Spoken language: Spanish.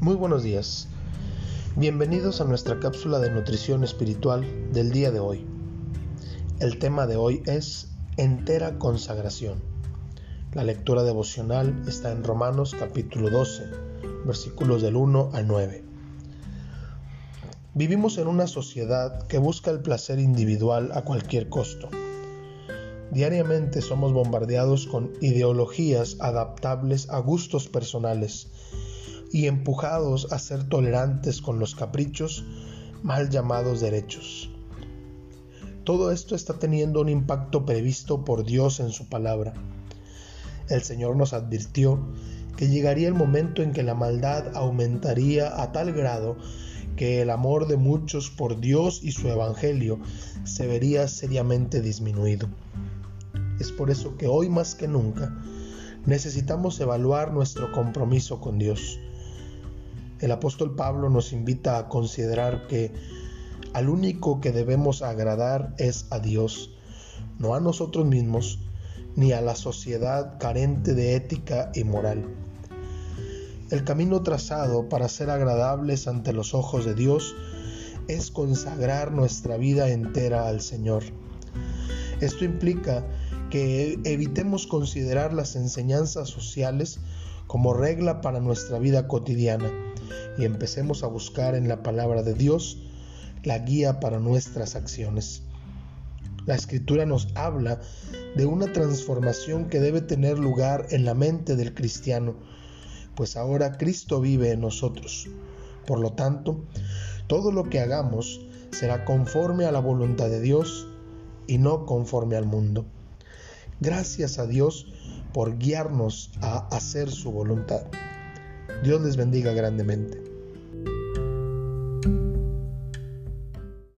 buenos días. Bienvenidos a nuestra cápsula de nutrición espiritual del día de hoy. El tema de hoy es entera consagración. La lectura devocional está en Romanos capítulo 12, versículos del 1 al 9. Vivimos en una sociedad que busca el placer individual a cualquier costo. Diariamente somos bombardeados con ideologías adaptables a gustos personales y empujados a ser tolerantes con los caprichos mal llamados derechos. Todo esto está teniendo un impacto previsto por Dios en su palabra. El Señor nos advirtió que llegaría el momento en que la maldad aumentaría a tal grado que el amor de muchos por Dios y su Evangelio se vería seriamente disminuido. Es por eso que hoy más que nunca necesitamos evaluar nuestro compromiso con Dios el apóstol Pablo nos invita a considerar que al único que debemos agradar es a Dios, no a nosotros mismos, ni a la sociedad carente de ética y moral. El camino trazado para ser agradables ante los ojos de Dios es consagrar nuestra vida entera al Señor. Esto implica que evitemos considerar las enseñanzas sociales como regla para nuestra vida cotidiana y empecemos a buscar en la palabra de Dios la guía para nuestras acciones. La escritura nos habla de una transformación que debe tener lugar en la mente del cristiano, pues ahora Cristo vive en nosotros. Por lo tanto, todo lo que hagamos será conforme a la voluntad de Dios y no conforme al mundo. Gracias a Dios por guiarnos a hacer su voluntad. Dios les bendiga grandemente.